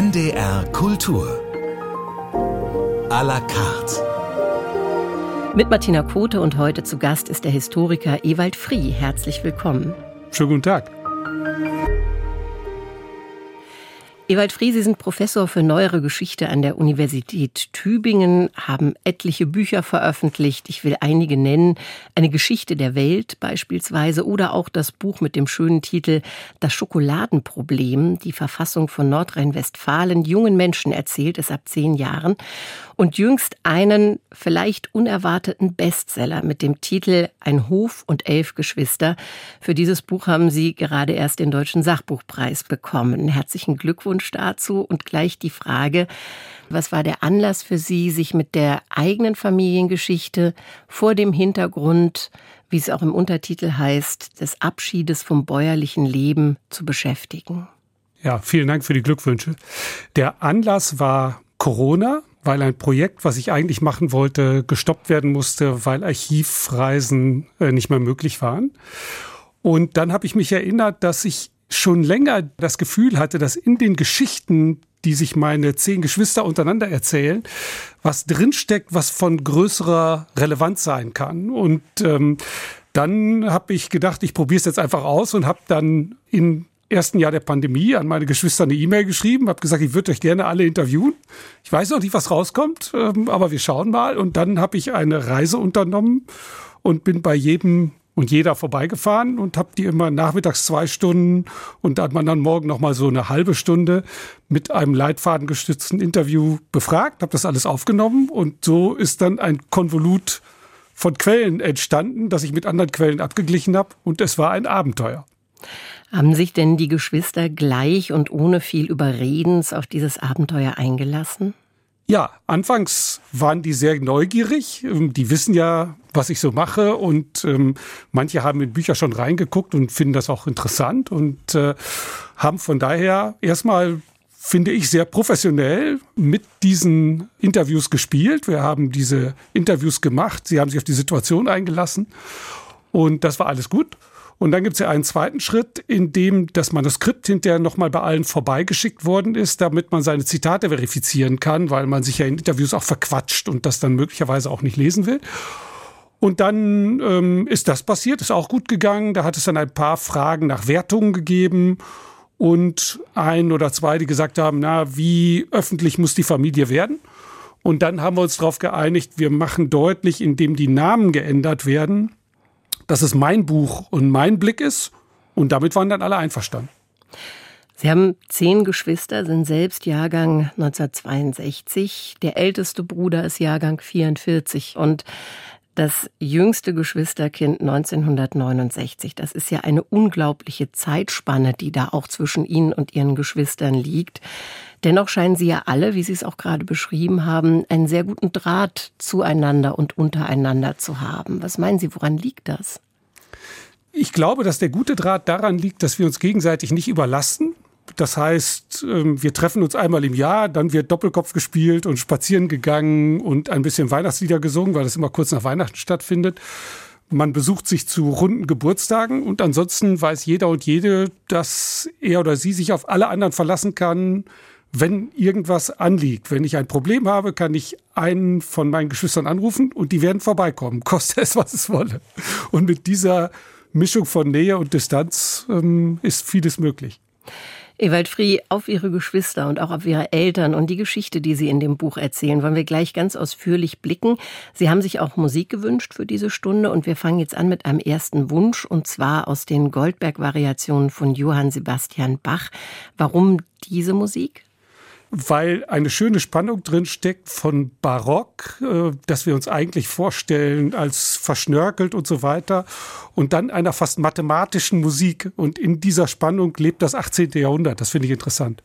NDR Kultur. A la carte. Mit Martina Kote und heute zu Gast ist der Historiker Ewald Frie. Herzlich willkommen. Schönen guten Tag. Ewald Frie, Sie sind Professor für neuere Geschichte an der Universität Tübingen, haben etliche Bücher veröffentlicht. Ich will einige nennen. Eine Geschichte der Welt beispielsweise oder auch das Buch mit dem schönen Titel Das Schokoladenproblem, die Verfassung von Nordrhein-Westfalen. Jungen Menschen erzählt es ab zehn Jahren. Und jüngst einen vielleicht unerwarteten Bestseller mit dem Titel Ein Hof und elf Geschwister. Für dieses Buch haben Sie gerade erst den Deutschen Sachbuchpreis bekommen. Herzlichen Glückwunsch Glückwunsch dazu und gleich die Frage, was war der Anlass für Sie, sich mit der eigenen Familiengeschichte vor dem Hintergrund, wie es auch im Untertitel heißt, des Abschiedes vom bäuerlichen Leben zu beschäftigen? Ja, vielen Dank für die Glückwünsche. Der Anlass war Corona, weil ein Projekt, was ich eigentlich machen wollte, gestoppt werden musste, weil Archivreisen äh, nicht mehr möglich waren. Und dann habe ich mich erinnert, dass ich schon länger das Gefühl hatte, dass in den Geschichten, die sich meine zehn Geschwister untereinander erzählen, was drinsteckt, was von größerer Relevanz sein kann. Und ähm, dann habe ich gedacht, ich probiere es jetzt einfach aus und habe dann im ersten Jahr der Pandemie an meine Geschwister eine E-Mail geschrieben, habe gesagt, ich würde euch gerne alle interviewen. Ich weiß noch nicht, was rauskommt, ähm, aber wir schauen mal. Und dann habe ich eine Reise unternommen und bin bei jedem und jeder vorbeigefahren und habe die immer nachmittags zwei Stunden und dann man dann morgen noch mal so eine halbe Stunde mit einem leitfadengestützten Interview befragt, habe das alles aufgenommen und so ist dann ein Konvolut von Quellen entstanden, das ich mit anderen Quellen abgeglichen habe und es war ein Abenteuer. Haben sich denn die Geschwister gleich und ohne viel Überredens auf dieses Abenteuer eingelassen? Ja, anfangs waren die sehr neugierig. Ähm, die wissen ja, was ich so mache und ähm, manche haben in Bücher schon reingeguckt und finden das auch interessant und äh, haben von daher erstmal finde ich sehr professionell mit diesen Interviews gespielt. Wir haben diese Interviews gemacht, sie haben sich auf die Situation eingelassen und das war alles gut. Und dann gibt es ja einen zweiten Schritt, in dem das Manuskript hinterher nochmal bei allen vorbeigeschickt worden ist, damit man seine Zitate verifizieren kann, weil man sich ja in Interviews auch verquatscht und das dann möglicherweise auch nicht lesen will. Und dann ähm, ist das passiert, ist auch gut gegangen. Da hat es dann ein paar Fragen nach Wertungen gegeben und ein oder zwei, die gesagt haben, na, wie öffentlich muss die Familie werden? Und dann haben wir uns darauf geeinigt, wir machen deutlich, indem die Namen geändert werden, dass es mein Buch und mein Blick ist. Und damit waren dann alle einverstanden. Sie haben zehn Geschwister, sind selbst Jahrgang 1962. Der älteste Bruder ist Jahrgang 44 und das jüngste Geschwisterkind 1969. Das ist ja eine unglaubliche Zeitspanne, die da auch zwischen Ihnen und Ihren Geschwistern liegt. Dennoch scheinen Sie ja alle, wie Sie es auch gerade beschrieben haben, einen sehr guten Draht zueinander und untereinander zu haben. Was meinen Sie, woran liegt das? Ich glaube, dass der gute Draht daran liegt, dass wir uns gegenseitig nicht überlasten. Das heißt, ähm, wir treffen uns einmal im Jahr, dann wird Doppelkopf gespielt und spazieren gegangen und ein bisschen Weihnachtslieder gesungen, weil das immer kurz nach Weihnachten stattfindet. Man besucht sich zu runden Geburtstagen und ansonsten weiß jeder und jede, dass er oder sie sich auf alle anderen verlassen kann, wenn irgendwas anliegt, wenn ich ein Problem habe, kann ich einen von meinen Geschwistern anrufen und die werden vorbeikommen, koste es, was es wolle. Und mit dieser Mischung von Nähe und Distanz ähm, ist vieles möglich. Ewald Frie, auf Ihre Geschwister und auch auf Ihre Eltern und die Geschichte, die Sie in dem Buch erzählen, wollen wir gleich ganz ausführlich blicken. Sie haben sich auch Musik gewünscht für diese Stunde und wir fangen jetzt an mit einem ersten Wunsch und zwar aus den Goldberg-Variationen von Johann Sebastian Bach. Warum diese Musik? Weil eine schöne Spannung drin steckt von Barock, äh, das wir uns eigentlich vorstellen als verschnörkelt und so weiter, und dann einer fast mathematischen Musik. Und in dieser Spannung lebt das 18. Jahrhundert. Das finde ich interessant.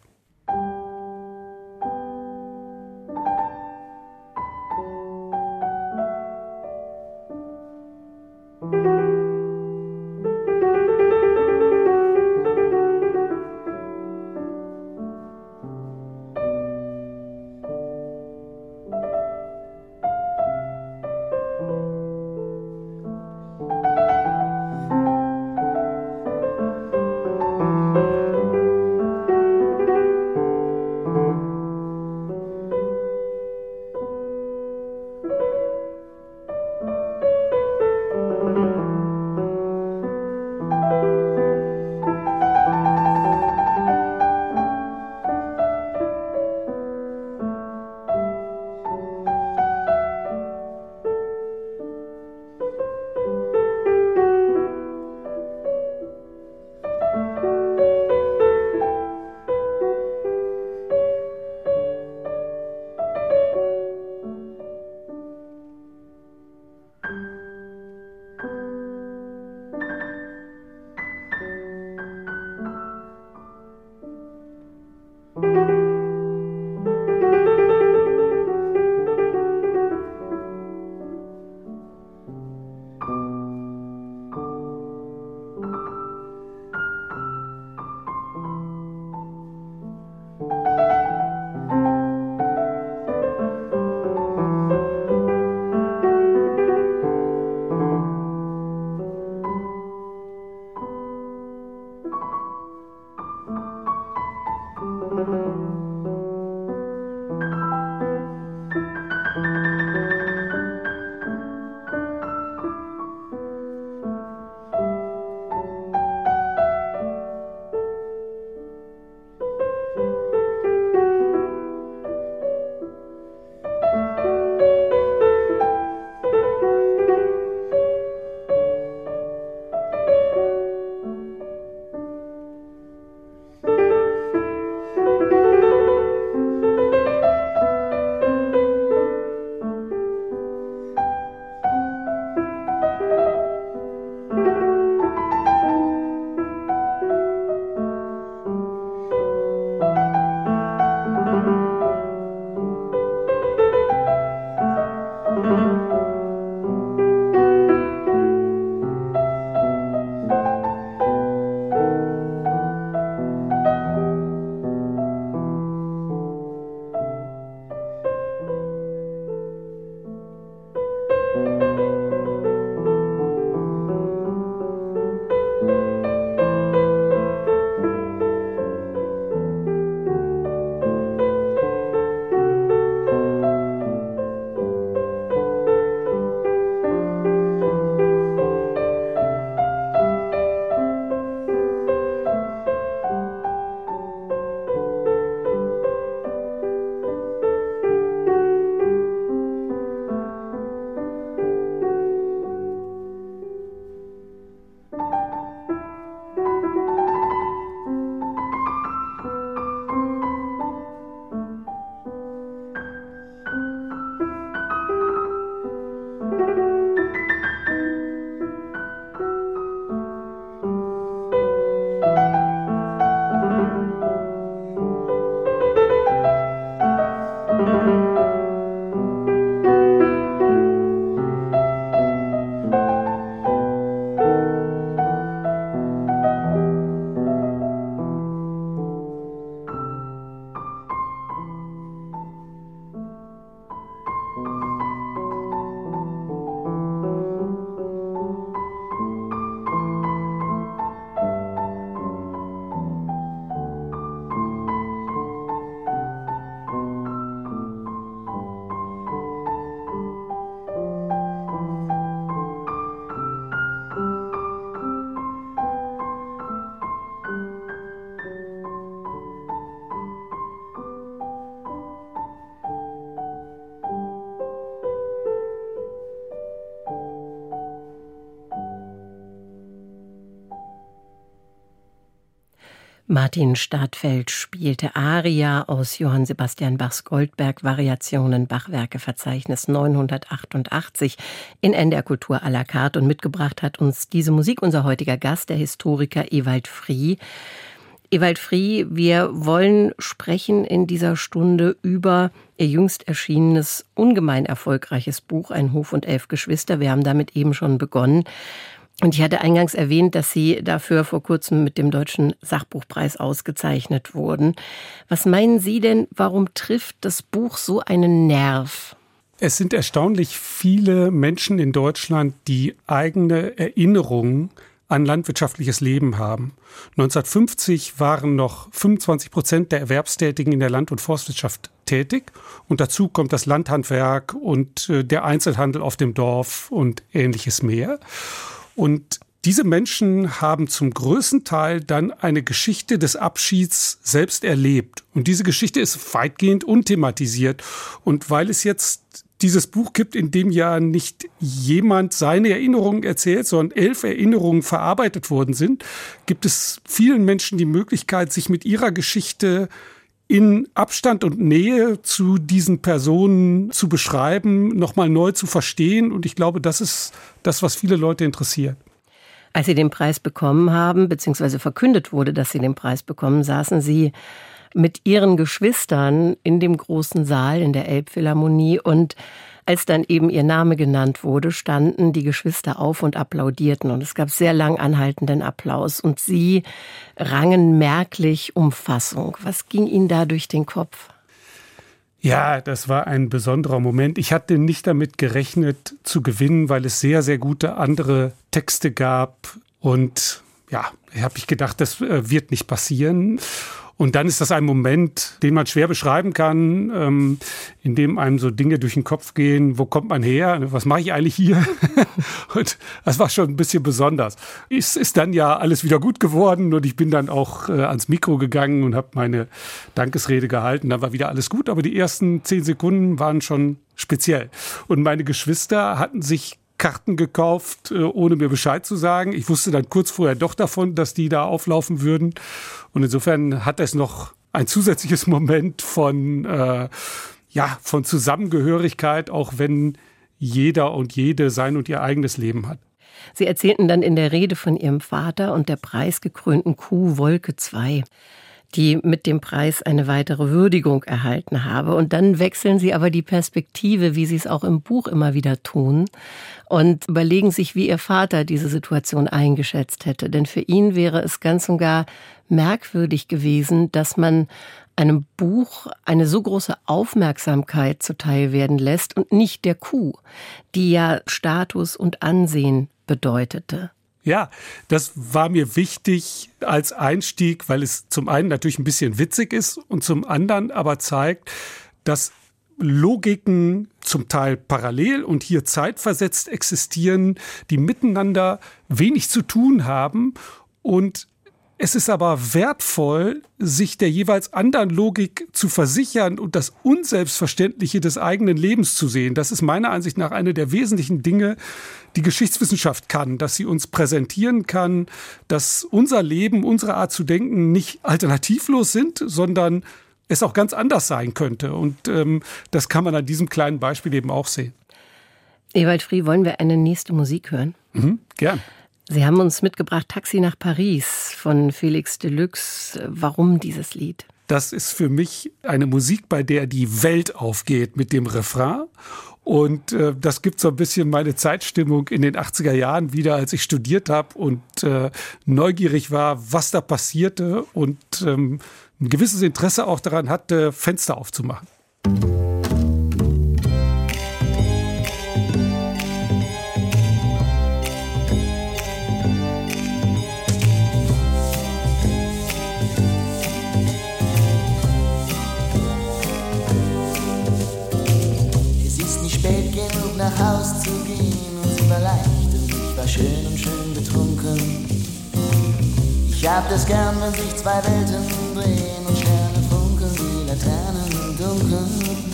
Martin Stadtfeld spielte Aria aus Johann Sebastian Bachs Goldberg Variationen Bachwerke Verzeichnis 988 in NDR Kultur à la carte und mitgebracht hat uns diese Musik unser heutiger Gast, der Historiker Ewald Frie. Ewald Frie, wir wollen sprechen in dieser Stunde über Ihr jüngst erschienenes, ungemein erfolgreiches Buch Ein Hof und elf Geschwister. Wir haben damit eben schon begonnen. Und ich hatte eingangs erwähnt, dass Sie dafür vor kurzem mit dem Deutschen Sachbuchpreis ausgezeichnet wurden. Was meinen Sie denn, warum trifft das Buch so einen Nerv? Es sind erstaunlich viele Menschen in Deutschland, die eigene Erinnerungen an landwirtschaftliches Leben haben. 1950 waren noch 25 Prozent der Erwerbstätigen in der Land- und Forstwirtschaft tätig. Und dazu kommt das Landhandwerk und äh, der Einzelhandel auf dem Dorf und ähnliches mehr. Und diese Menschen haben zum größten Teil dann eine Geschichte des Abschieds selbst erlebt. Und diese Geschichte ist weitgehend unthematisiert. Und weil es jetzt dieses Buch gibt, in dem ja nicht jemand seine Erinnerungen erzählt, sondern elf Erinnerungen verarbeitet worden sind, gibt es vielen Menschen die Möglichkeit, sich mit ihrer Geschichte in Abstand und Nähe zu diesen Personen zu beschreiben, nochmal neu zu verstehen. Und ich glaube, das ist das, was viele Leute interessiert. Als Sie den Preis bekommen haben, beziehungsweise verkündet wurde, dass Sie den Preis bekommen, saßen Sie mit Ihren Geschwistern in dem großen Saal in der Elbphilharmonie und als dann eben ihr Name genannt wurde, standen die Geschwister auf und applaudierten. Und es gab sehr lang anhaltenden Applaus. Und sie rangen merklich um Fassung. Was ging Ihnen da durch den Kopf? Ja, das war ein besonderer Moment. Ich hatte nicht damit gerechnet zu gewinnen, weil es sehr, sehr gute andere Texte gab. Und ja, habe ich gedacht, das äh, wird nicht passieren. Und dann ist das ein Moment, den man schwer beschreiben kann, ähm, in dem einem so Dinge durch den Kopf gehen. Wo kommt man her? Was mache ich eigentlich hier? und das war schon ein bisschen besonders. Es ist dann ja alles wieder gut geworden und ich bin dann auch äh, ans Mikro gegangen und habe meine Dankesrede gehalten. Dann war wieder alles gut, aber die ersten zehn Sekunden waren schon speziell. Und meine Geschwister hatten sich Karten gekauft, äh, ohne mir Bescheid zu sagen. Ich wusste dann kurz vorher doch davon, dass die da auflaufen würden. Und insofern hat es noch ein zusätzliches Moment von, äh, ja, von Zusammengehörigkeit, auch wenn jeder und jede sein und ihr eigenes Leben hat. Sie erzählten dann in der Rede von Ihrem Vater und der preisgekrönten Kuh Wolke 2 die mit dem Preis eine weitere Würdigung erhalten habe. Und dann wechseln sie aber die Perspektive, wie sie es auch im Buch immer wieder tun, und überlegen sich, wie ihr Vater diese Situation eingeschätzt hätte. Denn für ihn wäre es ganz und gar merkwürdig gewesen, dass man einem Buch eine so große Aufmerksamkeit zuteil werden lässt und nicht der Kuh, die ja Status und Ansehen bedeutete. Ja, das war mir wichtig als Einstieg, weil es zum einen natürlich ein bisschen witzig ist und zum anderen aber zeigt, dass Logiken zum Teil parallel und hier zeitversetzt existieren, die miteinander wenig zu tun haben und es ist aber wertvoll, sich der jeweils anderen Logik zu versichern und das Unselbstverständliche des eigenen Lebens zu sehen. Das ist meiner Ansicht nach eine der wesentlichen Dinge, die Geschichtswissenschaft kann, dass sie uns präsentieren kann, dass unser Leben, unsere Art zu denken nicht alternativlos sind, sondern es auch ganz anders sein könnte. Und ähm, das kann man an diesem kleinen Beispiel eben auch sehen. Ewald Frie, wollen wir eine nächste Musik hören? Mhm, gern. Sie haben uns mitgebracht Taxi nach Paris von Felix Deluxe. Warum dieses Lied? Das ist für mich eine Musik, bei der die Welt aufgeht mit dem Refrain. Und äh, das gibt so ein bisschen meine Zeitstimmung in den 80er Jahren wieder, als ich studiert habe und äh, neugierig war, was da passierte und ähm, ein gewisses Interesse auch daran hatte, Fenster aufzumachen. Nach Haus zu gehen und sie war leicht und ich war schön und schön betrunken. Ich hab das gern, wenn sich zwei Welten drehen und Sterne funkeln wie Laternen im Dunkeln.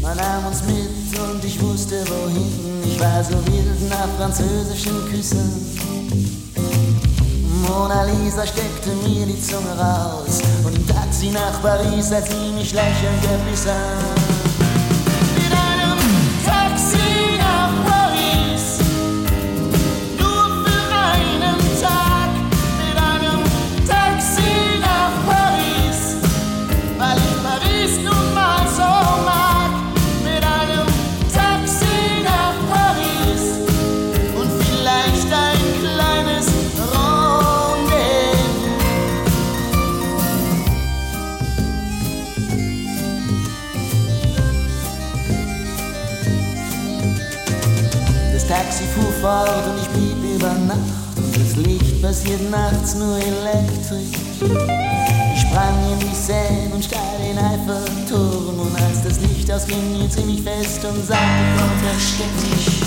Man nahm uns mit und ich wusste wohin. Ich war so wild nach französischen Küssen. Mona Lisa steckte mir die Zunge raus und im Taxi nach Paris, als sie mich lächelnd gebiss passiert nachts nur elektrisch. Ich sprang in die Seine und steil den Eiffelturm und als das Licht ausging, hielt sie mich fest und sagte, komm, versteck dich.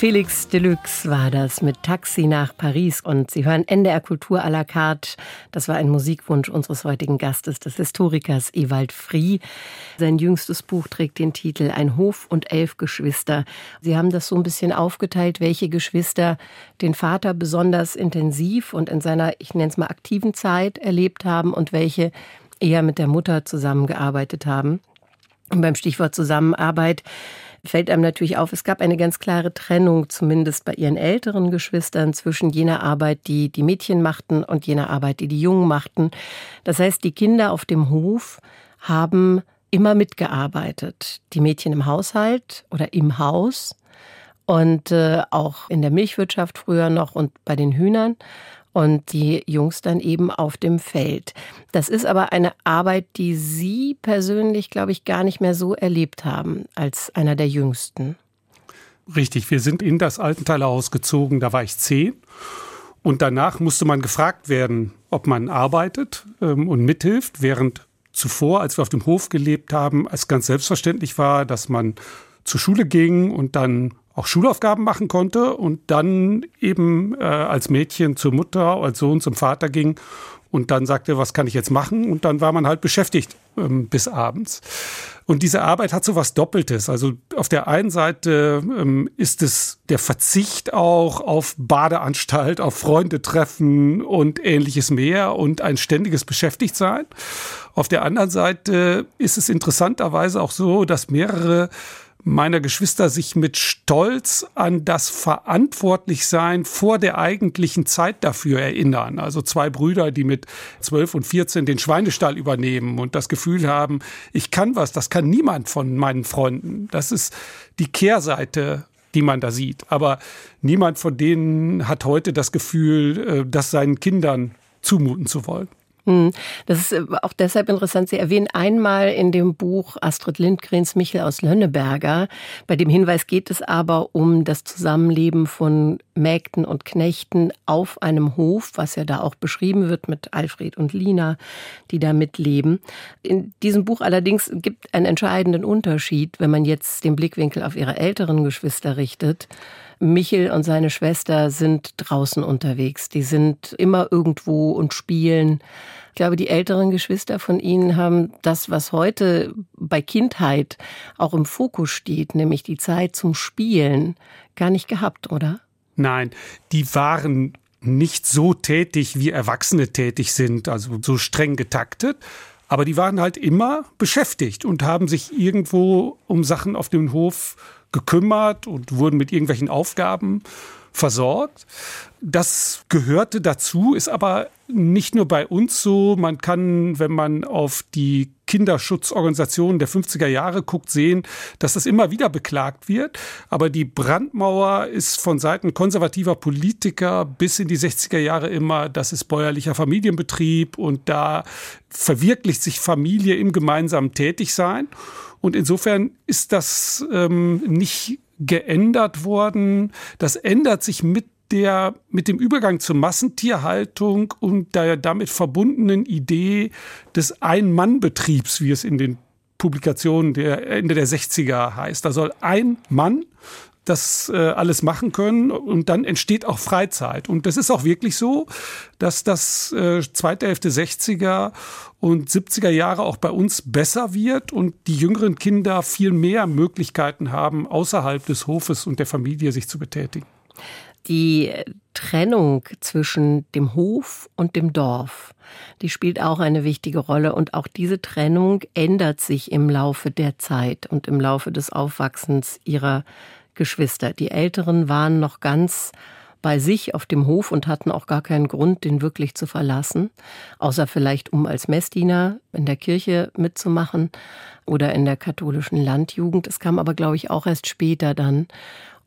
Felix Deluxe war das mit Taxi nach Paris und Sie hören NDR Kultur à la carte. Das war ein Musikwunsch unseres heutigen Gastes, des Historikers Ewald Frie. Sein jüngstes Buch trägt den Titel Ein Hof und elf Geschwister. Sie haben das so ein bisschen aufgeteilt, welche Geschwister den Vater besonders intensiv und in seiner, ich nenne es mal, aktiven Zeit erlebt haben und welche eher mit der Mutter zusammengearbeitet haben. Und beim Stichwort Zusammenarbeit fällt einem natürlich auf, es gab eine ganz klare Trennung, zumindest bei ihren älteren Geschwistern, zwischen jener Arbeit, die die Mädchen machten und jener Arbeit, die die Jungen machten. Das heißt, die Kinder auf dem Hof haben immer mitgearbeitet. Die Mädchen im Haushalt oder im Haus und äh, auch in der Milchwirtschaft früher noch und bei den Hühnern und die Jungs dann eben auf dem Feld. Das ist aber eine Arbeit, die Sie persönlich, glaube ich, gar nicht mehr so erlebt haben als einer der Jüngsten. Richtig, wir sind in das Altenthaler gezogen, da war ich zehn. Und danach musste man gefragt werden, ob man arbeitet ähm, und mithilft, während zuvor, als wir auf dem Hof gelebt haben, es ganz selbstverständlich war, dass man zur Schule ging und dann auch Schulaufgaben machen konnte und dann eben äh, als Mädchen zur Mutter, als Sohn zum Vater ging und dann sagte, was kann ich jetzt machen? Und dann war man halt beschäftigt ähm, bis abends. Und diese Arbeit hat so was Doppeltes. Also auf der einen Seite ähm, ist es der Verzicht auch auf Badeanstalt, auf Freunde treffen und ähnliches mehr und ein ständiges Beschäftigtsein. Auf der anderen Seite ist es interessanterweise auch so, dass mehrere meiner Geschwister sich mit Stolz an das Verantwortlichsein vor der eigentlichen Zeit dafür erinnern. Also zwei Brüder, die mit 12 und 14 den Schweinestall übernehmen und das Gefühl haben, ich kann was, das kann niemand von meinen Freunden. Das ist die Kehrseite die man da sieht. Aber niemand von denen hat heute das Gefühl, äh, das seinen Kindern zumuten zu wollen. Hm. Das ist äh, auch deshalb interessant. Sie erwähnen einmal in dem Buch Astrid Lindgrens Michel aus Lönneberger. Bei dem Hinweis geht es aber um das Zusammenleben von Mägden und Knechten auf einem Hof, was ja da auch beschrieben wird mit Alfred und Lina, die da mitleben. In diesem Buch allerdings gibt einen entscheidenden Unterschied, wenn man jetzt den Blickwinkel auf ihre älteren Geschwister richtet. Michel und seine Schwester sind draußen unterwegs. Die sind immer irgendwo und spielen. Ich glaube, die älteren Geschwister von Ihnen haben das, was heute bei Kindheit auch im Fokus steht, nämlich die Zeit zum Spielen, gar nicht gehabt, oder? Nein, die waren nicht so tätig, wie Erwachsene tätig sind, also so streng getaktet. Aber die waren halt immer beschäftigt und haben sich irgendwo um Sachen auf dem Hof gekümmert und wurden mit irgendwelchen Aufgaben versorgt. Das gehörte dazu, ist aber nicht nur bei uns so. Man kann, wenn man auf die Kinderschutzorganisationen der 50er Jahre guckt, sehen, dass das immer wieder beklagt wird. Aber die Brandmauer ist von Seiten konservativer Politiker bis in die 60er Jahre immer, das ist bäuerlicher Familienbetrieb und da verwirklicht sich Familie im gemeinsamen Tätigsein. Und insofern ist das ähm, nicht geändert worden. Das ändert sich mit der, mit dem Übergang zur Massentierhaltung und der damit verbundenen Idee des Ein-Mann-Betriebs, wie es in den Publikationen der Ende der 60er heißt. Da soll ein Mann das äh, alles machen können und dann entsteht auch Freizeit. Und das ist auch wirklich so, dass das äh, zweite Hälfte 60er und 70er Jahre auch bei uns besser wird und die jüngeren Kinder viel mehr Möglichkeiten haben, außerhalb des Hofes und der Familie sich zu betätigen. Die Trennung zwischen dem Hof und dem Dorf, die spielt auch eine wichtige Rolle. Und auch diese Trennung ändert sich im Laufe der Zeit und im Laufe des Aufwachsens ihrer Geschwister. Die Älteren waren noch ganz bei sich auf dem Hof und hatten auch gar keinen Grund, den wirklich zu verlassen, außer vielleicht um als Messdiener in der Kirche mitzumachen oder in der katholischen Landjugend. Es kam aber, glaube ich, auch erst später dann.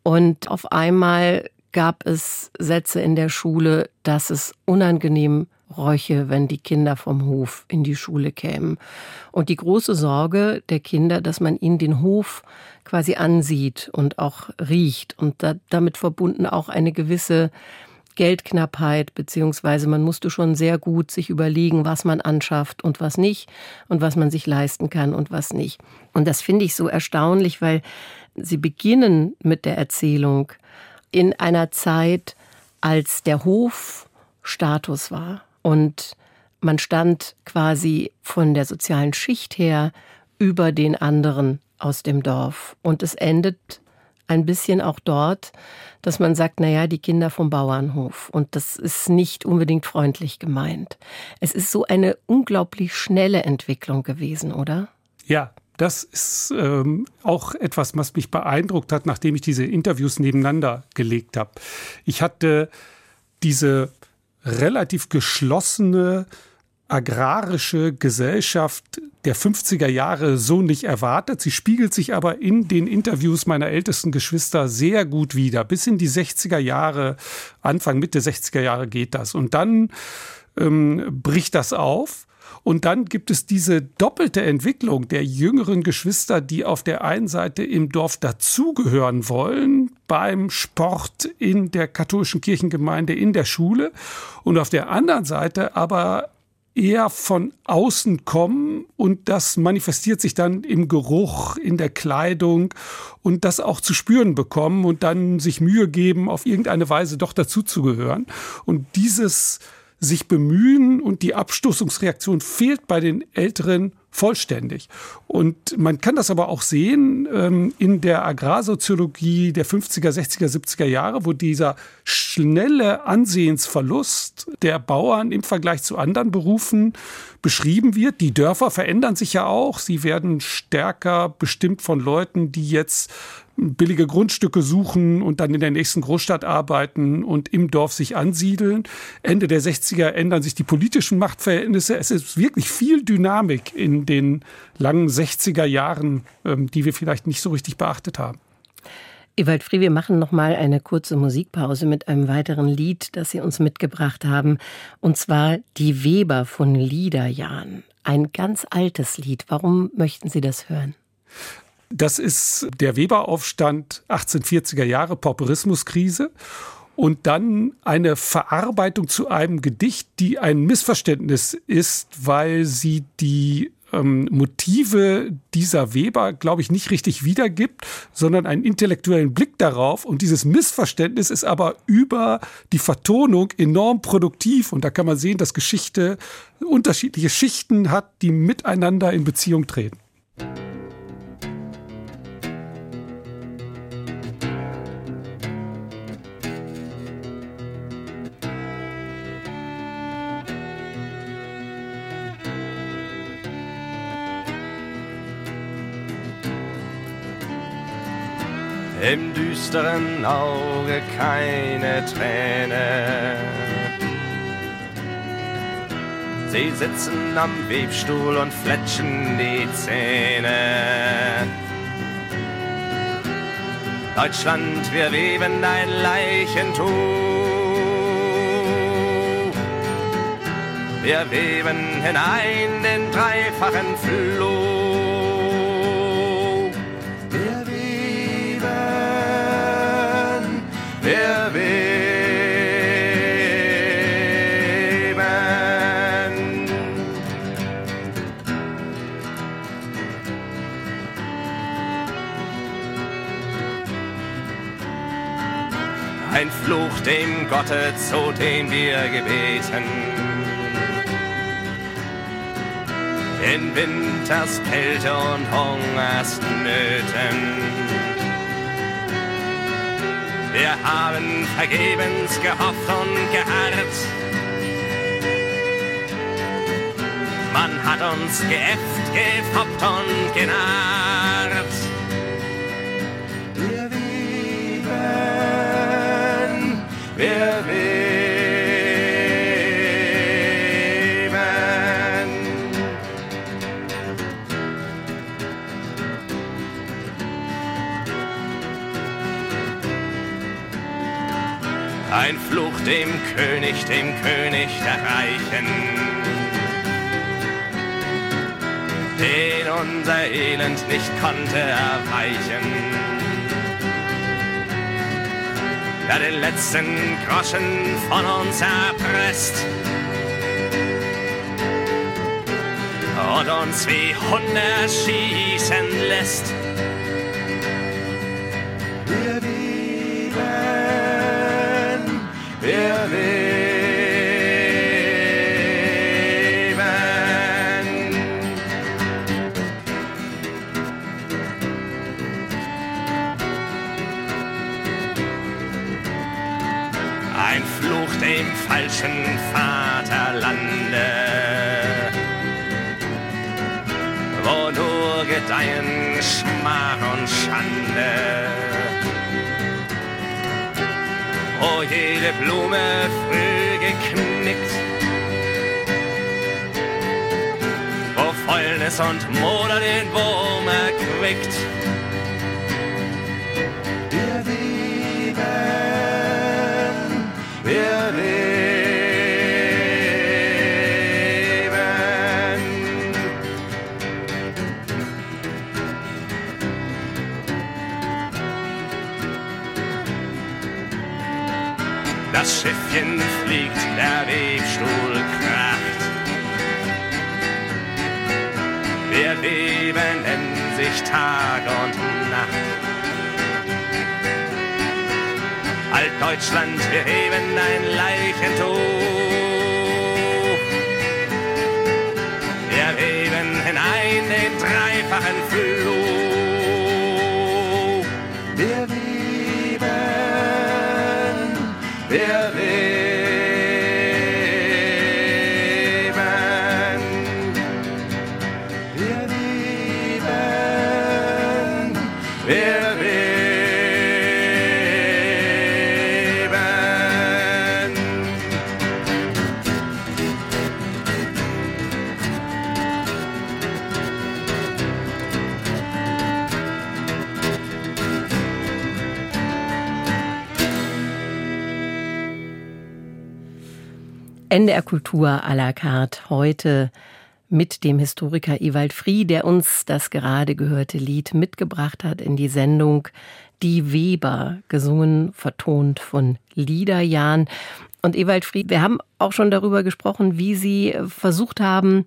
Und auf einmal gab es Sätze in der Schule, dass es unangenehm räuche, wenn die Kinder vom Hof in die Schule kämen. Und die große Sorge der Kinder, dass man ihnen den Hof quasi ansieht und auch riecht und da, damit verbunden auch eine gewisse Geldknappheit, beziehungsweise man musste schon sehr gut sich überlegen, was man anschafft und was nicht und was man sich leisten kann und was nicht. Und das finde ich so erstaunlich, weil sie beginnen mit der Erzählung in einer Zeit, als der Hof Status war und man stand quasi von der sozialen Schicht her über den anderen aus dem Dorf. Und es endet ein bisschen auch dort, dass man sagt, na ja, die Kinder vom Bauernhof. Und das ist nicht unbedingt freundlich gemeint. Es ist so eine unglaublich schnelle Entwicklung gewesen, oder? Ja, das ist ähm, auch etwas, was mich beeindruckt hat, nachdem ich diese Interviews nebeneinander gelegt habe. Ich hatte diese relativ geschlossene agrarische Gesellschaft der 50er Jahre so nicht erwartet. Sie spiegelt sich aber in den Interviews meiner ältesten Geschwister sehr gut wider. Bis in die 60er Jahre, Anfang, Mitte 60er Jahre geht das. Und dann ähm, bricht das auf. Und dann gibt es diese doppelte Entwicklung der jüngeren Geschwister, die auf der einen Seite im Dorf dazugehören wollen, beim Sport in der katholischen Kirchengemeinde, in der Schule, und auf der anderen Seite aber eher von außen kommen und das manifestiert sich dann im Geruch, in der Kleidung und das auch zu spüren bekommen und dann sich Mühe geben, auf irgendeine Weise doch dazuzugehören. Und dieses sich bemühen und die Abstoßungsreaktion fehlt bei den Älteren vollständig. Und man kann das aber auch sehen ähm, in der Agrarsoziologie der 50er, 60er, 70er Jahre, wo dieser schnelle Ansehensverlust der Bauern im Vergleich zu anderen Berufen beschrieben wird. Die Dörfer verändern sich ja auch. Sie werden stärker bestimmt von Leuten, die jetzt billige Grundstücke suchen und dann in der nächsten Großstadt arbeiten und im Dorf sich ansiedeln. Ende der 60er ändern sich die politischen Machtverhältnisse. Es ist wirklich viel Dynamik in den langen 60er Jahren, ähm, die wir vielleicht nicht so richtig beachtet haben. Ewald Free, wir machen noch mal eine kurze Musikpause mit einem weiteren Lied, das Sie uns mitgebracht haben, und zwar Die Weber von Liederjahn. Ein ganz altes Lied. Warum möchten Sie das hören? Das ist der Weberaufstand 1840er Jahre, Pauperismuskrise. Und dann eine Verarbeitung zu einem Gedicht, die ein Missverständnis ist, weil sie die ähm, Motive dieser Weber, glaube ich, nicht richtig wiedergibt, sondern einen intellektuellen Blick darauf. Und dieses Missverständnis ist aber über die Vertonung enorm produktiv. Und da kann man sehen, dass Geschichte unterschiedliche Schichten hat, die miteinander in Beziehung treten. Im düsteren Auge keine Träne. Sie sitzen am Webstuhl und fletschen die Zähne. Deutschland, wir weben dein Leichentuch. Wir weben hinein den dreifachen Fluch. Dem Gotte, zu dem wir gebeten. In Winters Kälte und Hungersnöten. Wir haben vergebens gehofft und geharrt. Man hat uns geäfft, gefoppt und genarrt. Dem König, dem König der Reichen, den unser Elend nicht konnte erweichen der den letzten Groschen von uns erpresst. Und uns wie Hunde schießen lässt. Jede Blume früh geknickt, wo Fäulnis und Moder den Wurm erquickt. Altdeutschland, wir heben ein Leichentuch. Kultur à la carte heute mit dem Historiker Ewald Frie, der uns das gerade gehörte Lied mitgebracht hat in die Sendung Die Weber, gesungen, vertont von Liederjan. Und Ewald Frie, wir haben auch schon darüber gesprochen, wie Sie versucht haben,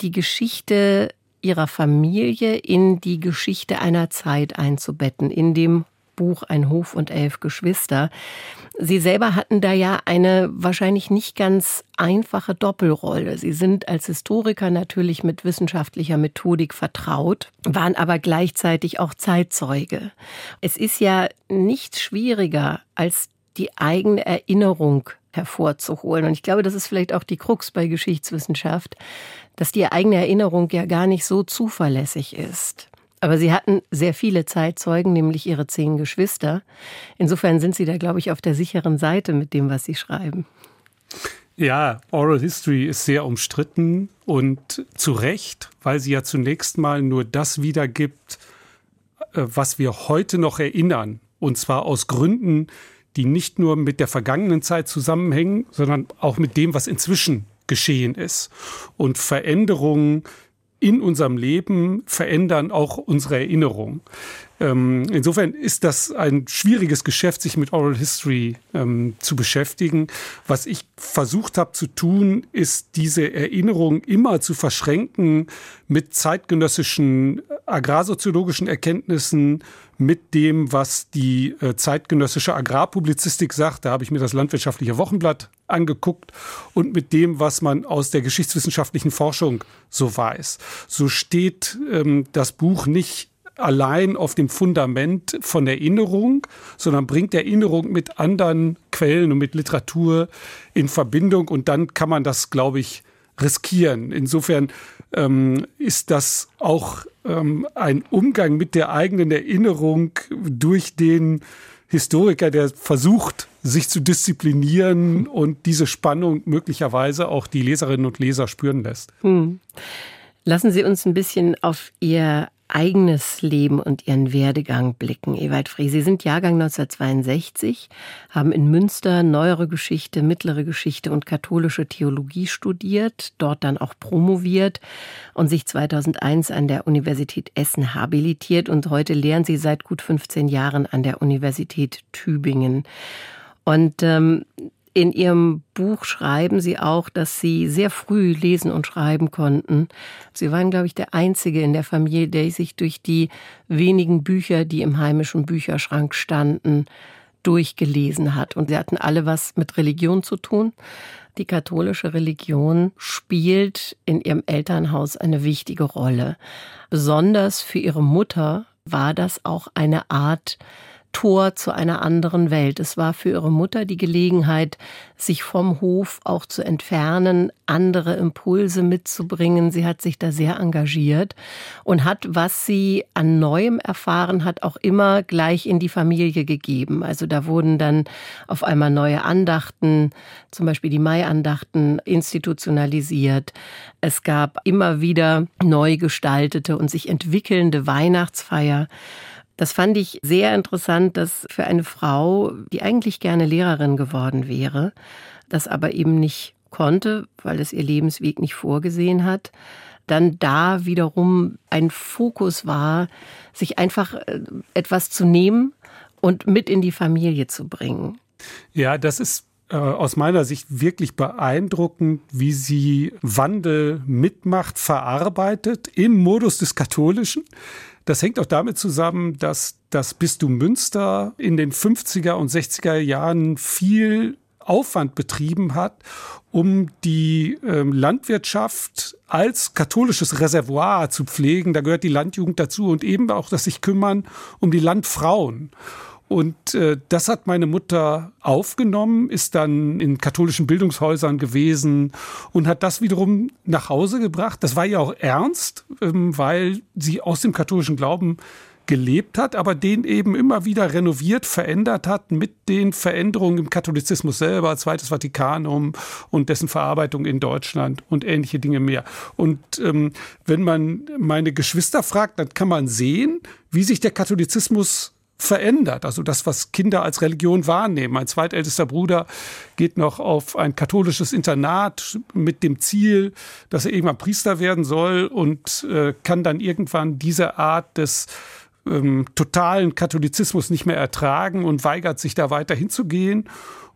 die Geschichte ihrer Familie in die Geschichte einer Zeit einzubetten, in dem Buch Ein Hof und elf Geschwister. Sie selber hatten da ja eine wahrscheinlich nicht ganz einfache Doppelrolle. Sie sind als Historiker natürlich mit wissenschaftlicher Methodik vertraut, waren aber gleichzeitig auch Zeitzeuge. Es ist ja nichts schwieriger, als die eigene Erinnerung hervorzuholen. Und ich glaube, das ist vielleicht auch die Krux bei Geschichtswissenschaft, dass die eigene Erinnerung ja gar nicht so zuverlässig ist. Aber sie hatten sehr viele Zeitzeugen, nämlich ihre zehn Geschwister. Insofern sind sie da, glaube ich, auf der sicheren Seite mit dem, was sie schreiben. Ja, Oral History ist sehr umstritten und zu Recht, weil sie ja zunächst mal nur das wiedergibt, äh, was wir heute noch erinnern. Und zwar aus Gründen, die nicht nur mit der vergangenen Zeit zusammenhängen, sondern auch mit dem, was inzwischen geschehen ist. Und Veränderungen in unserem Leben verändern auch unsere Erinnerung. Ähm, insofern ist das ein schwieriges Geschäft, sich mit Oral History ähm, zu beschäftigen. Was ich versucht habe zu tun, ist diese Erinnerung immer zu verschränken mit zeitgenössischen agrarsoziologischen Erkenntnissen, mit dem, was die äh, zeitgenössische Agrarpublizistik sagt. Da habe ich mir das Landwirtschaftliche Wochenblatt angeguckt und mit dem, was man aus der geschichtswissenschaftlichen Forschung so weiß. So steht ähm, das Buch nicht allein auf dem Fundament von Erinnerung, sondern bringt Erinnerung mit anderen Quellen und mit Literatur in Verbindung und dann kann man das, glaube ich, riskieren. Insofern ähm, ist das auch ähm, ein Umgang mit der eigenen Erinnerung durch den Historiker, der versucht, sich zu disziplinieren und diese Spannung möglicherweise auch die Leserinnen und Leser spüren lässt. Hm. Lassen Sie uns ein bisschen auf Ihr eigenes Leben und Ihren Werdegang blicken. Ewald Free, Sie sind Jahrgang 1962, haben in Münster neuere Geschichte, mittlere Geschichte und katholische Theologie studiert, dort dann auch promoviert und sich 2001 an der Universität Essen habilitiert und heute lehren Sie seit gut 15 Jahren an der Universität Tübingen. Und ähm, in Ihrem Buch schreiben Sie auch, dass Sie sehr früh lesen und schreiben konnten. Sie waren, glaube ich, der Einzige in der Familie, der sich durch die wenigen Bücher, die im heimischen Bücherschrank standen, durchgelesen hat. Und sie hatten alle was mit Religion zu tun. Die katholische Religion spielt in ihrem Elternhaus eine wichtige Rolle. Besonders für ihre Mutter war das auch eine Art Tor zu einer anderen Welt. Es war für ihre Mutter die Gelegenheit, sich vom Hof auch zu entfernen, andere Impulse mitzubringen. Sie hat sich da sehr engagiert und hat, was sie an Neuem erfahren hat, auch immer gleich in die Familie gegeben. Also da wurden dann auf einmal neue Andachten, zum Beispiel die Mai-Andachten, institutionalisiert. Es gab immer wieder neu gestaltete und sich entwickelnde Weihnachtsfeier. Das fand ich sehr interessant, dass für eine Frau, die eigentlich gerne Lehrerin geworden wäre, das aber eben nicht konnte, weil es ihr Lebensweg nicht vorgesehen hat, dann da wiederum ein Fokus war, sich einfach äh, etwas zu nehmen und mit in die Familie zu bringen. Ja, das ist äh, aus meiner Sicht wirklich beeindruckend, wie sie Wandel mitmacht, verarbeitet im Modus des Katholischen. Das hängt auch damit zusammen, dass das Bistum Münster in den 50er und 60er Jahren viel Aufwand betrieben hat, um die ähm, Landwirtschaft als katholisches Reservoir zu pflegen. Da gehört die Landjugend dazu und eben auch das sich kümmern um die Landfrauen. Und äh, das hat meine Mutter aufgenommen, ist dann in katholischen Bildungshäusern gewesen und hat das wiederum nach Hause gebracht. Das war ja auch ernst, ähm, weil sie aus dem katholischen Glauben gelebt hat, aber den eben immer wieder renoviert, verändert hat mit den Veränderungen im Katholizismus selber, Zweites Vatikanum und dessen Verarbeitung in Deutschland und ähnliche Dinge mehr. Und ähm, wenn man meine Geschwister fragt, dann kann man sehen, wie sich der Katholizismus verändert. Also das, was Kinder als Religion wahrnehmen. Mein zweitältester Bruder geht noch auf ein katholisches Internat mit dem Ziel, dass er irgendwann Priester werden soll und äh, kann dann irgendwann diese Art des ähm, totalen Katholizismus nicht mehr ertragen und weigert sich da weiter hinzugehen.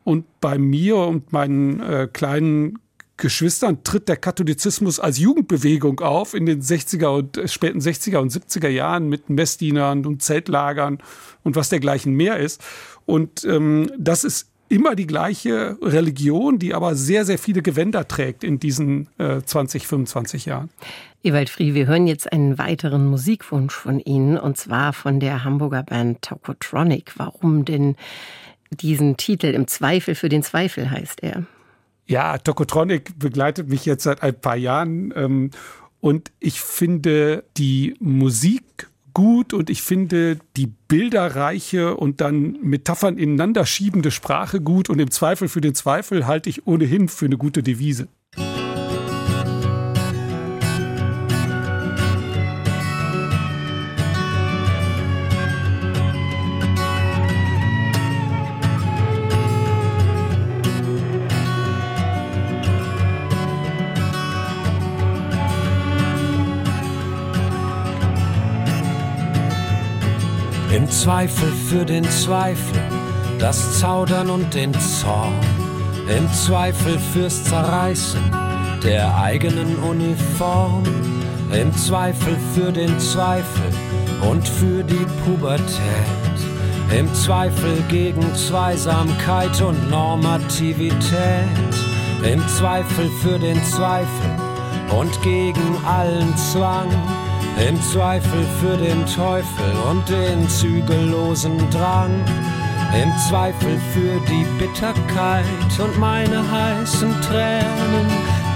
Und bei mir und meinen äh, kleinen Geschwistern tritt der Katholizismus als Jugendbewegung auf in den 60er und äh, späten 60er und 70er Jahren mit Messdienern und Zeltlagern und was dergleichen mehr ist. Und ähm, das ist immer die gleiche Religion, die aber sehr, sehr viele Gewänder trägt in diesen äh, 20, 25 Jahren. Ewald Frie, wir hören jetzt einen weiteren Musikwunsch von Ihnen und zwar von der Hamburger Band Tokotronic. Warum denn diesen Titel im Zweifel für den Zweifel heißt er? Ja, Tokotronic begleitet mich jetzt seit ein paar Jahren ähm, und ich finde die Musik gut und ich finde die bilderreiche und dann Metaphern ineinander schiebende Sprache gut und im Zweifel für den Zweifel halte ich ohnehin für eine gute Devise. Zweifel für den Zweifel, das Zaudern und den Zorn. Im Zweifel fürs Zerreißen der eigenen Uniform. Im Zweifel für den Zweifel und für die Pubertät. Im Zweifel gegen Zweisamkeit und Normativität. Im Zweifel für den Zweifel und gegen allen Zwang im Zweifel für den Teufel und den zügellosen Drang. Im Zweifel für die Bitterkeit und meine heißen Tränen.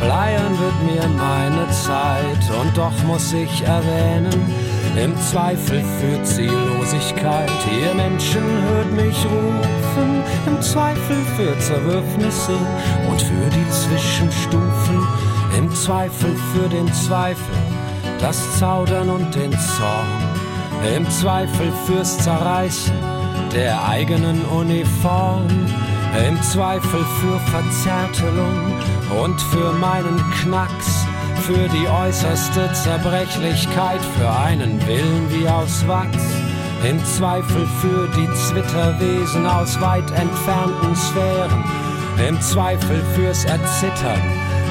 Bleiern wird mir meine Zeit und doch muss ich erwähnen, im Zweifel für Ziellosigkeit. Ihr Menschen hört mich rufen, im Zweifel für Zerwürfnisse und für die Zwischenstufen. Im Zweifel für den Zweifel das Zaudern und den Zorn, im Zweifel fürs Zerreißen der eigenen Uniform, im Zweifel für Verzärtelung und für meinen Knacks, für die äußerste Zerbrechlichkeit, für einen Willen wie aus Wachs, im Zweifel für die Zwitterwesen aus weit entfernten Sphären, im Zweifel fürs Erzittern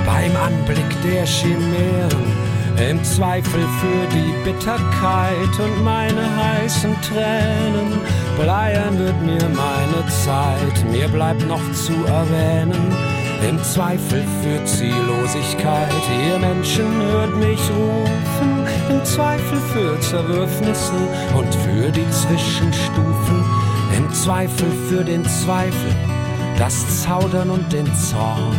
beim Anblick der Chimären im Zweifel für die Bitterkeit und meine heißen Tränen. Bleiern wird mir meine Zeit, mir bleibt noch zu erwähnen. Im Zweifel für Ziellosigkeit, ihr Menschen hört mich rufen. Im Zweifel für Zerwürfnisse und für die Zwischenstufen. Im Zweifel für den Zweifel, das Zaudern und den Zorn.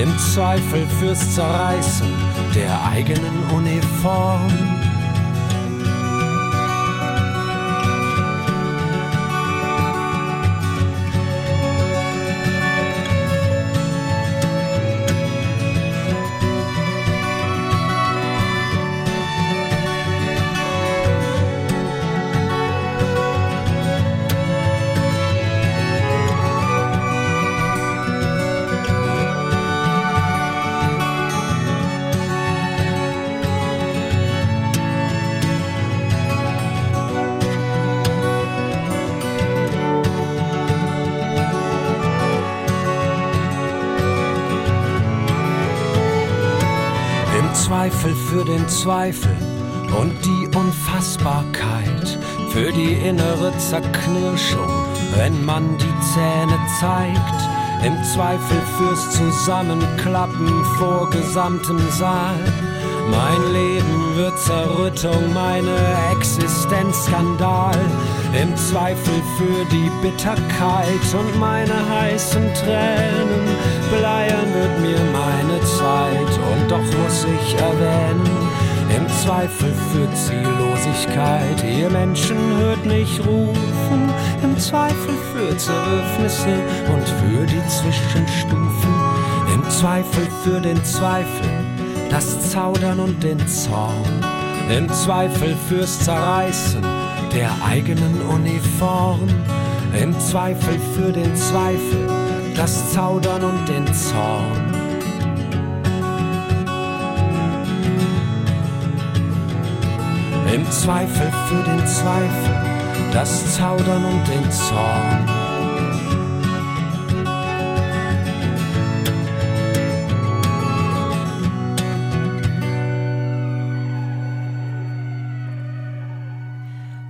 Im Zweifel fürs Zerreißen der eigenen Uniform. Zweifel für den Zweifel und die Unfassbarkeit, für die innere Zerknirschung, wenn man die Zähne zeigt, im Zweifel fürs Zusammenklappen vor gesamtem Saal. Mein Leben wird Zerrüttung, meine Existenz Skandal. Im Zweifel für die Bitterkeit und meine heißen Tränen. Bleiern wird mir meine Zeit und doch muss ich erwähnen. Im Zweifel für Ziellosigkeit, ihr Menschen hört mich rufen. Im Zweifel für Zerwürfnisse und für die Zwischenstufen. Im Zweifel für den Zweifel das Zaudern und den Zorn, im Zweifel fürs Zerreißen der eigenen Uniform, im Zweifel für den Zweifel, das Zaudern und den Zorn. Im Zweifel für den Zweifel, das Zaudern und den Zorn.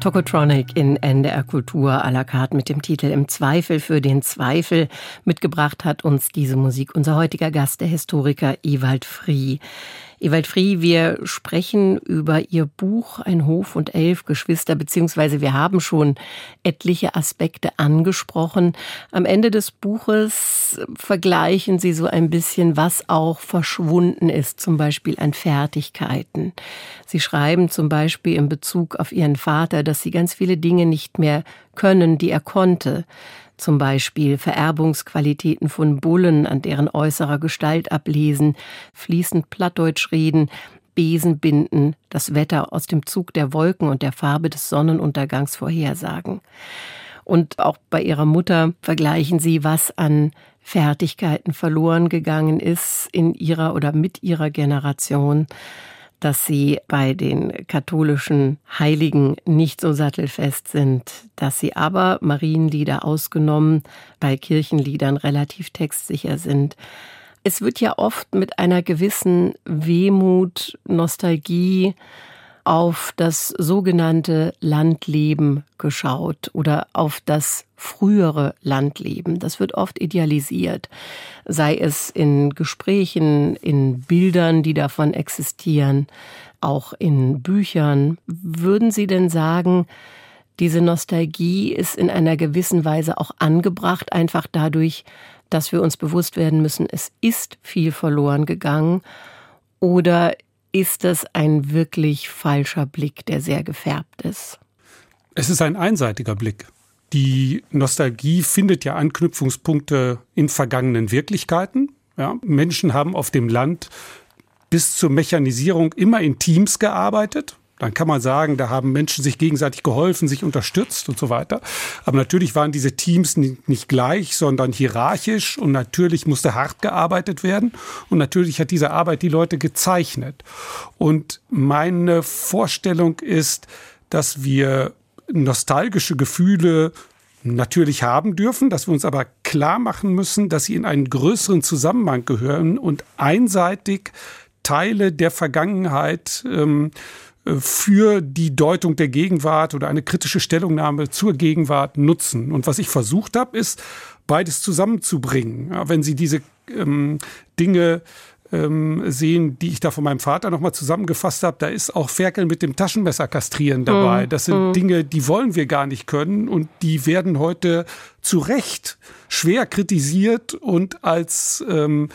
Tokotronic in NDR Kultur à la carte mit dem Titel Im Zweifel für den Zweifel. Mitgebracht hat uns diese Musik unser heutiger Gast, der Historiker Ewald Frie. Ewald Frie, wir sprechen über Ihr Buch Ein Hof und elf Geschwister, beziehungsweise wir haben schon etliche Aspekte angesprochen. Am Ende des Buches vergleichen Sie so ein bisschen, was auch verschwunden ist, zum Beispiel an Fertigkeiten. Sie schreiben zum Beispiel in Bezug auf Ihren Vater, dass Sie ganz viele Dinge nicht mehr können, die er konnte zum Beispiel Vererbungsqualitäten von Bullen an deren äußerer Gestalt ablesen, fließend Plattdeutsch reden, Besen binden, das Wetter aus dem Zug der Wolken und der Farbe des Sonnenuntergangs vorhersagen. Und auch bei ihrer Mutter vergleichen sie, was an Fertigkeiten verloren gegangen ist in ihrer oder mit ihrer Generation dass sie bei den katholischen Heiligen nicht so sattelfest sind, dass sie aber Marienlieder ausgenommen bei Kirchenliedern relativ textsicher sind. Es wird ja oft mit einer gewissen Wehmut, Nostalgie auf das sogenannte Landleben geschaut oder auf das frühere Landleben. Das wird oft idealisiert, sei es in Gesprächen, in Bildern, die davon existieren, auch in Büchern. Würden Sie denn sagen, diese Nostalgie ist in einer gewissen Weise auch angebracht, einfach dadurch, dass wir uns bewusst werden müssen, es ist viel verloren gegangen? Oder ist das ein wirklich falscher Blick, der sehr gefärbt ist? Es ist ein einseitiger Blick. Die Nostalgie findet ja Anknüpfungspunkte in vergangenen Wirklichkeiten. Ja, Menschen haben auf dem Land bis zur Mechanisierung immer in Teams gearbeitet dann kann man sagen, da haben Menschen sich gegenseitig geholfen, sich unterstützt und so weiter. Aber natürlich waren diese Teams nicht gleich, sondern hierarchisch und natürlich musste hart gearbeitet werden und natürlich hat diese Arbeit die Leute gezeichnet. Und meine Vorstellung ist, dass wir nostalgische Gefühle natürlich haben dürfen, dass wir uns aber klar machen müssen, dass sie in einen größeren Zusammenhang gehören und einseitig Teile der Vergangenheit ähm, für die Deutung der Gegenwart oder eine kritische Stellungnahme zur Gegenwart nutzen. Und was ich versucht habe, ist, beides zusammenzubringen. Ja, wenn Sie diese ähm, Dinge ähm, sehen, die ich da von meinem Vater nochmal zusammengefasst habe, da ist auch Ferkel mit dem Taschenmesser kastrieren dabei. Mhm. Das sind mhm. Dinge, die wollen wir gar nicht können und die werden heute zu Recht schwer kritisiert und als ähm,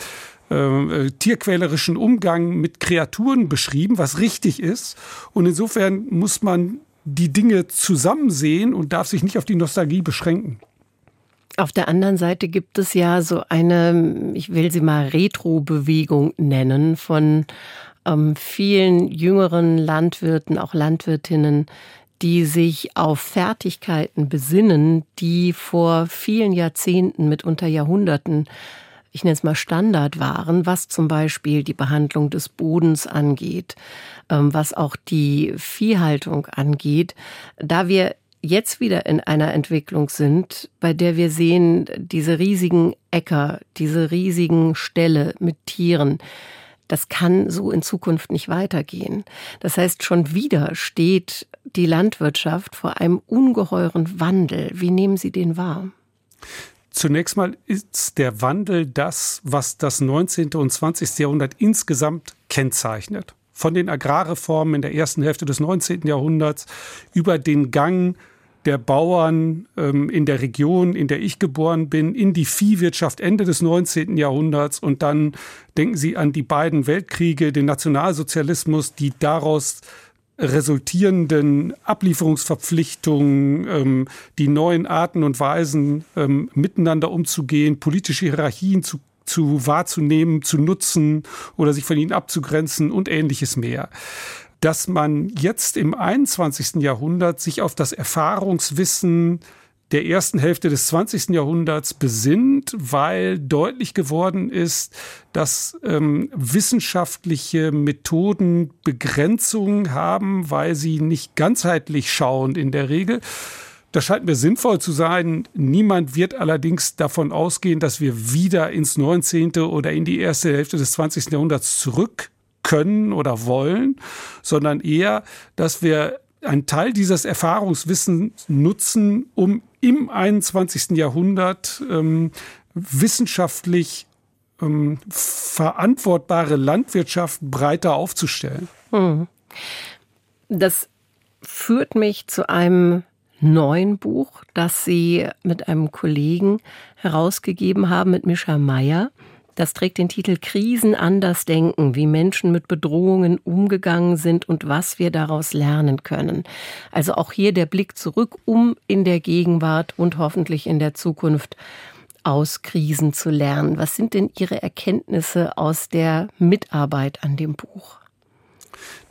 äh, tierquälerischen Umgang mit Kreaturen beschrieben, was richtig ist. Und insofern muss man die Dinge zusammen sehen und darf sich nicht auf die Nostalgie beschränken. Auf der anderen Seite gibt es ja so eine, ich will sie mal Retro-Bewegung nennen, von ähm, vielen jüngeren Landwirten, auch Landwirtinnen, die sich auf Fertigkeiten besinnen, die vor vielen Jahrzehnten, mitunter Jahrhunderten ich nenne es mal Standard waren, was zum Beispiel die Behandlung des Bodens angeht, ähm, was auch die Viehhaltung angeht, da wir jetzt wieder in einer Entwicklung sind, bei der wir sehen, diese riesigen Äcker, diese riesigen Ställe mit Tieren, das kann so in Zukunft nicht weitergehen. Das heißt, schon wieder steht die Landwirtschaft vor einem ungeheuren Wandel. Wie nehmen Sie den wahr? Zunächst mal ist der Wandel das, was das 19. und 20. Jahrhundert insgesamt kennzeichnet. Von den Agrarreformen in der ersten Hälfte des 19. Jahrhunderts über den Gang der Bauern ähm, in der Region, in der ich geboren bin, in die Viehwirtschaft Ende des 19. Jahrhunderts und dann denken Sie an die beiden Weltkriege, den Nationalsozialismus, die daraus resultierenden Ablieferungsverpflichtungen, ähm, die neuen Arten und Weisen, ähm, miteinander umzugehen, politische Hierarchien zu zu wahrzunehmen, zu nutzen oder sich von ihnen abzugrenzen und ähnliches mehr dass man jetzt im 21. Jahrhundert sich auf das Erfahrungswissen der ersten Hälfte des 20. Jahrhunderts besinnt, weil deutlich geworden ist, dass ähm, wissenschaftliche Methoden Begrenzungen haben, weil sie nicht ganzheitlich schauen in der Regel. Das scheint mir sinnvoll zu sein. Niemand wird allerdings davon ausgehen, dass wir wieder ins 19. oder in die erste Hälfte des 20. Jahrhunderts zurück können oder wollen, sondern eher, dass wir einen Teil dieses Erfahrungswissens nutzen, um im 21. Jahrhundert ähm, wissenschaftlich ähm, verantwortbare Landwirtschaft breiter aufzustellen. Hm. Das führt mich zu einem neuen Buch, das Sie mit einem Kollegen herausgegeben haben, mit Mischa Meyer. Das trägt den Titel Krisen anders denken, wie Menschen mit Bedrohungen umgegangen sind und was wir daraus lernen können. Also auch hier der Blick zurück, um in der Gegenwart und hoffentlich in der Zukunft aus Krisen zu lernen. Was sind denn Ihre Erkenntnisse aus der Mitarbeit an dem Buch?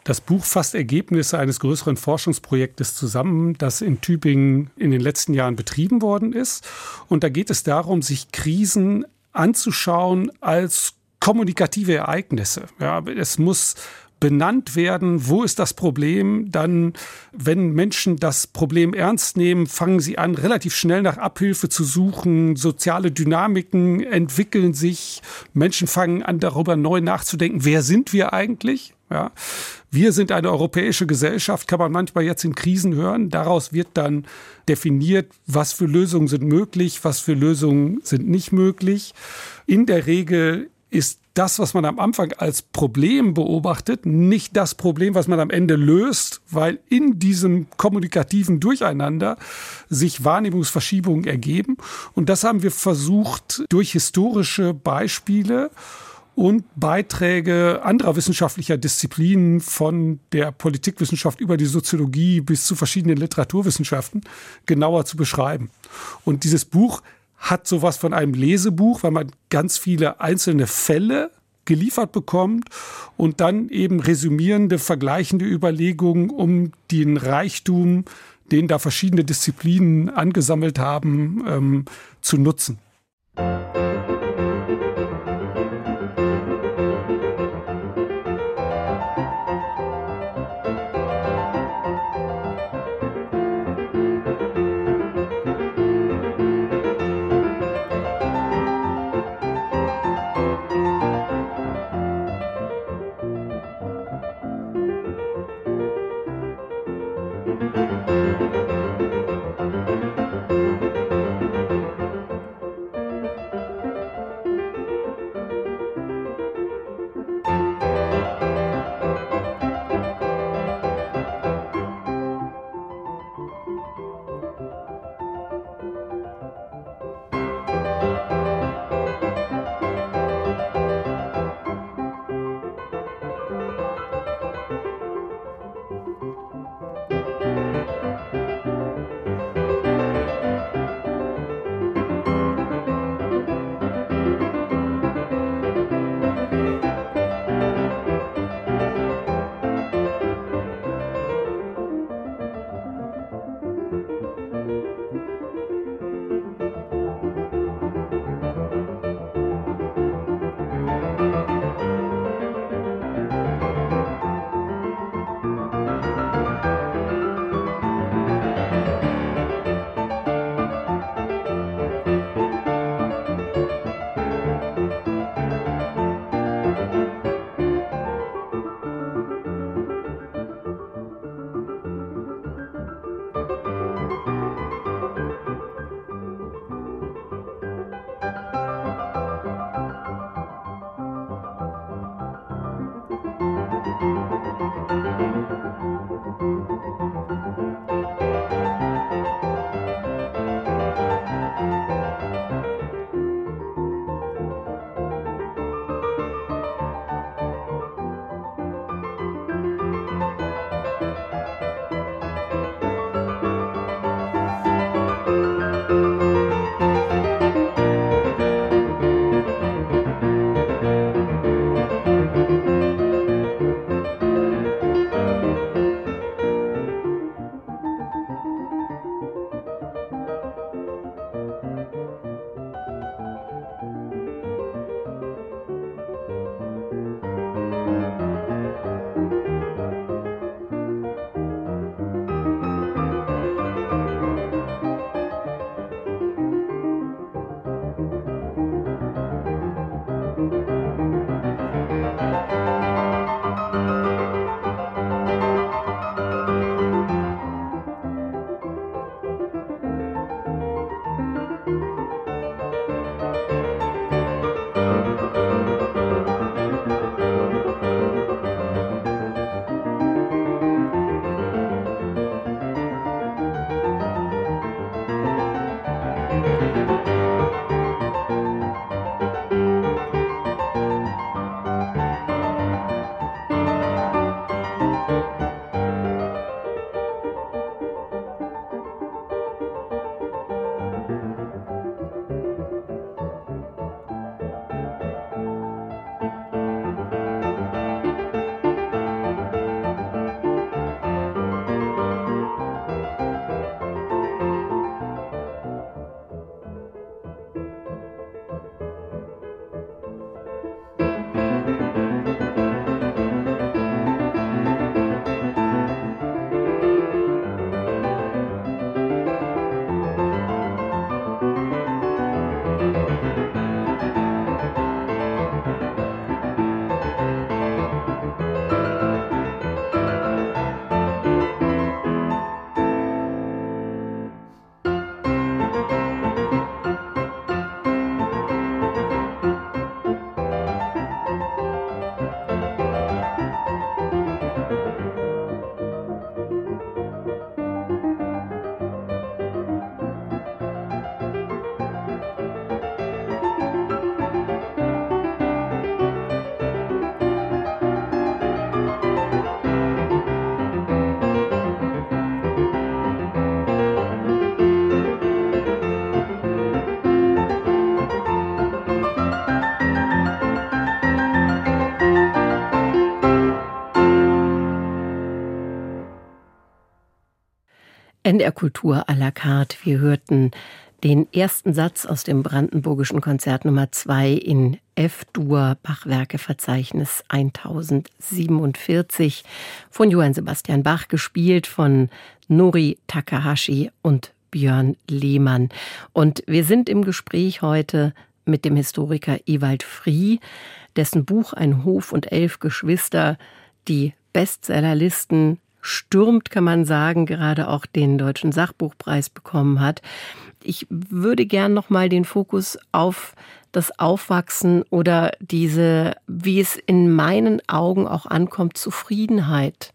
Das Buch fasst Ergebnisse eines größeren Forschungsprojektes zusammen, das in Tübingen in den letzten Jahren betrieben worden ist. Und da geht es darum, sich Krisen anzuschauen als kommunikative Ereignisse. Ja, es muss benannt werden, wo ist das Problem, dann, wenn Menschen das Problem ernst nehmen, fangen sie an, relativ schnell nach Abhilfe zu suchen, soziale Dynamiken entwickeln sich, Menschen fangen an, darüber neu nachzudenken, wer sind wir eigentlich? Ja. Wir sind eine europäische Gesellschaft, kann man manchmal jetzt in Krisen hören. Daraus wird dann definiert, was für Lösungen sind möglich, was für Lösungen sind nicht möglich. In der Regel ist das, was man am Anfang als Problem beobachtet, nicht das Problem, was man am Ende löst, weil in diesem kommunikativen Durcheinander sich Wahrnehmungsverschiebungen ergeben. Und das haben wir versucht durch historische Beispiele und Beiträge anderer wissenschaftlicher Disziplinen von der Politikwissenschaft über die Soziologie bis zu verschiedenen Literaturwissenschaften genauer zu beschreiben. Und dieses Buch hat sowas von einem Lesebuch, weil man ganz viele einzelne Fälle geliefert bekommt und dann eben resümierende, vergleichende Überlegungen um den Reichtum, den da verschiedene Disziplinen angesammelt haben, ähm, zu nutzen. NDR Kultur à la carte. Wir hörten den ersten Satz aus dem Brandenburgischen Konzert Nummer 2 in F-Dur Bachwerkeverzeichnis 1047 von Johann Sebastian Bach gespielt von Nori Takahashi und Björn Lehmann. Und wir sind im Gespräch heute mit dem Historiker Ewald Frie, dessen Buch Ein Hof und elf Geschwister die Bestsellerlisten stürmt, kann man sagen, gerade auch den Deutschen Sachbuchpreis bekommen hat. Ich würde gern noch mal den Fokus auf das Aufwachsen oder diese, wie es in meinen Augen auch ankommt, Zufriedenheit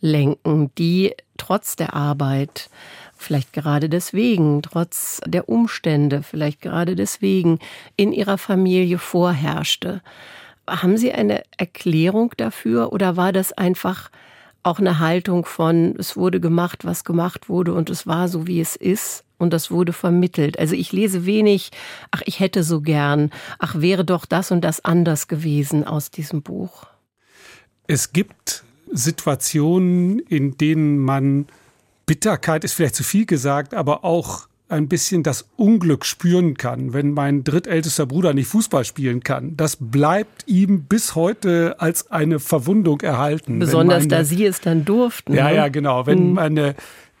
lenken, die trotz der Arbeit, vielleicht gerade deswegen, trotz der Umstände, vielleicht gerade deswegen in ihrer Familie vorherrschte. Haben Sie eine Erklärung dafür oder war das einfach auch eine Haltung von, es wurde gemacht, was gemacht wurde und es war so, wie es ist und das wurde vermittelt. Also ich lese wenig, ach, ich hätte so gern, ach, wäre doch das und das anders gewesen aus diesem Buch. Es gibt Situationen, in denen man Bitterkeit ist vielleicht zu viel gesagt, aber auch ein bisschen das Unglück spüren kann, wenn mein drittältester Bruder nicht Fußball spielen kann. Das bleibt ihm bis heute als eine Verwundung erhalten. Besonders meine, da Sie es dann durften. Ja, ne? ja, genau. Wenn mhm. meine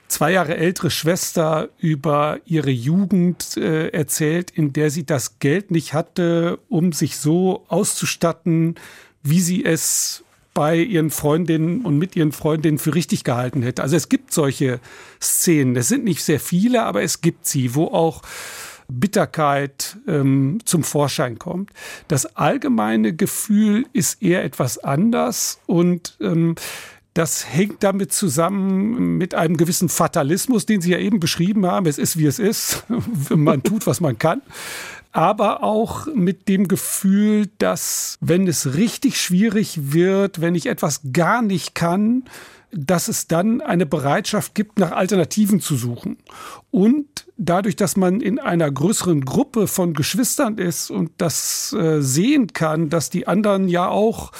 zwei Jahre ältere Schwester über ihre Jugend äh, erzählt, in der sie das Geld nicht hatte, um sich so auszustatten, wie sie es bei ihren Freundinnen und mit ihren Freundinnen für richtig gehalten hätte. Also es gibt solche Szenen. Es sind nicht sehr viele, aber es gibt sie, wo auch Bitterkeit ähm, zum Vorschein kommt. Das allgemeine Gefühl ist eher etwas anders und ähm, das hängt damit zusammen mit einem gewissen Fatalismus, den Sie ja eben beschrieben haben. Es ist, wie es ist. man tut, was man kann aber auch mit dem Gefühl, dass wenn es richtig schwierig wird, wenn ich etwas gar nicht kann, dass es dann eine Bereitschaft gibt, nach Alternativen zu suchen. Und dadurch, dass man in einer größeren Gruppe von Geschwistern ist und das äh, sehen kann, dass die anderen ja auch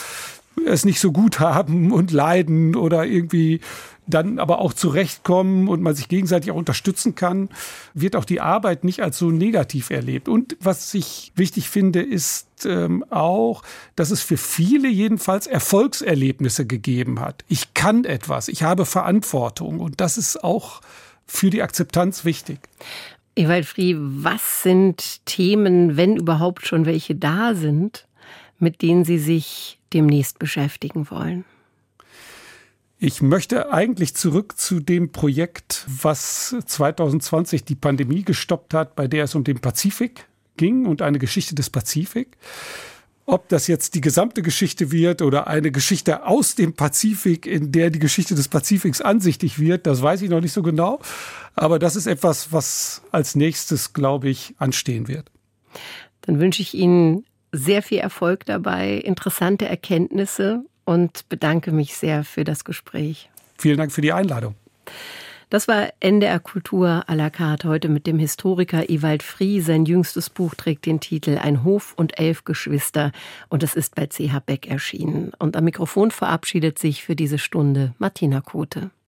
es nicht so gut haben und leiden oder irgendwie dann aber auch zurechtkommen und man sich gegenseitig auch unterstützen kann, wird auch die Arbeit nicht als so negativ erlebt. Und was ich wichtig finde, ist ähm, auch, dass es für viele jedenfalls Erfolgserlebnisse gegeben hat. Ich kann etwas, ich habe Verantwortung und das ist auch für die Akzeptanz wichtig. Ewald Frie, was sind Themen, wenn überhaupt schon welche da sind, mit denen Sie sich demnächst beschäftigen wollen? Ich möchte eigentlich zurück zu dem Projekt, was 2020 die Pandemie gestoppt hat, bei der es um den Pazifik ging und eine Geschichte des Pazifik. Ob das jetzt die gesamte Geschichte wird oder eine Geschichte aus dem Pazifik, in der die Geschichte des Pazifiks ansichtig wird, das weiß ich noch nicht so genau. Aber das ist etwas, was als nächstes, glaube ich, anstehen wird. Dann wünsche ich Ihnen sehr viel Erfolg dabei, interessante Erkenntnisse und bedanke mich sehr für das Gespräch. Vielen Dank für die Einladung. Das war NDR Kultur à la carte heute mit dem Historiker Ewald Frie. Sein jüngstes Buch trägt den Titel Ein Hof und elf Geschwister und es ist bei CH Beck erschienen. Und am Mikrofon verabschiedet sich für diese Stunde Martina Kote.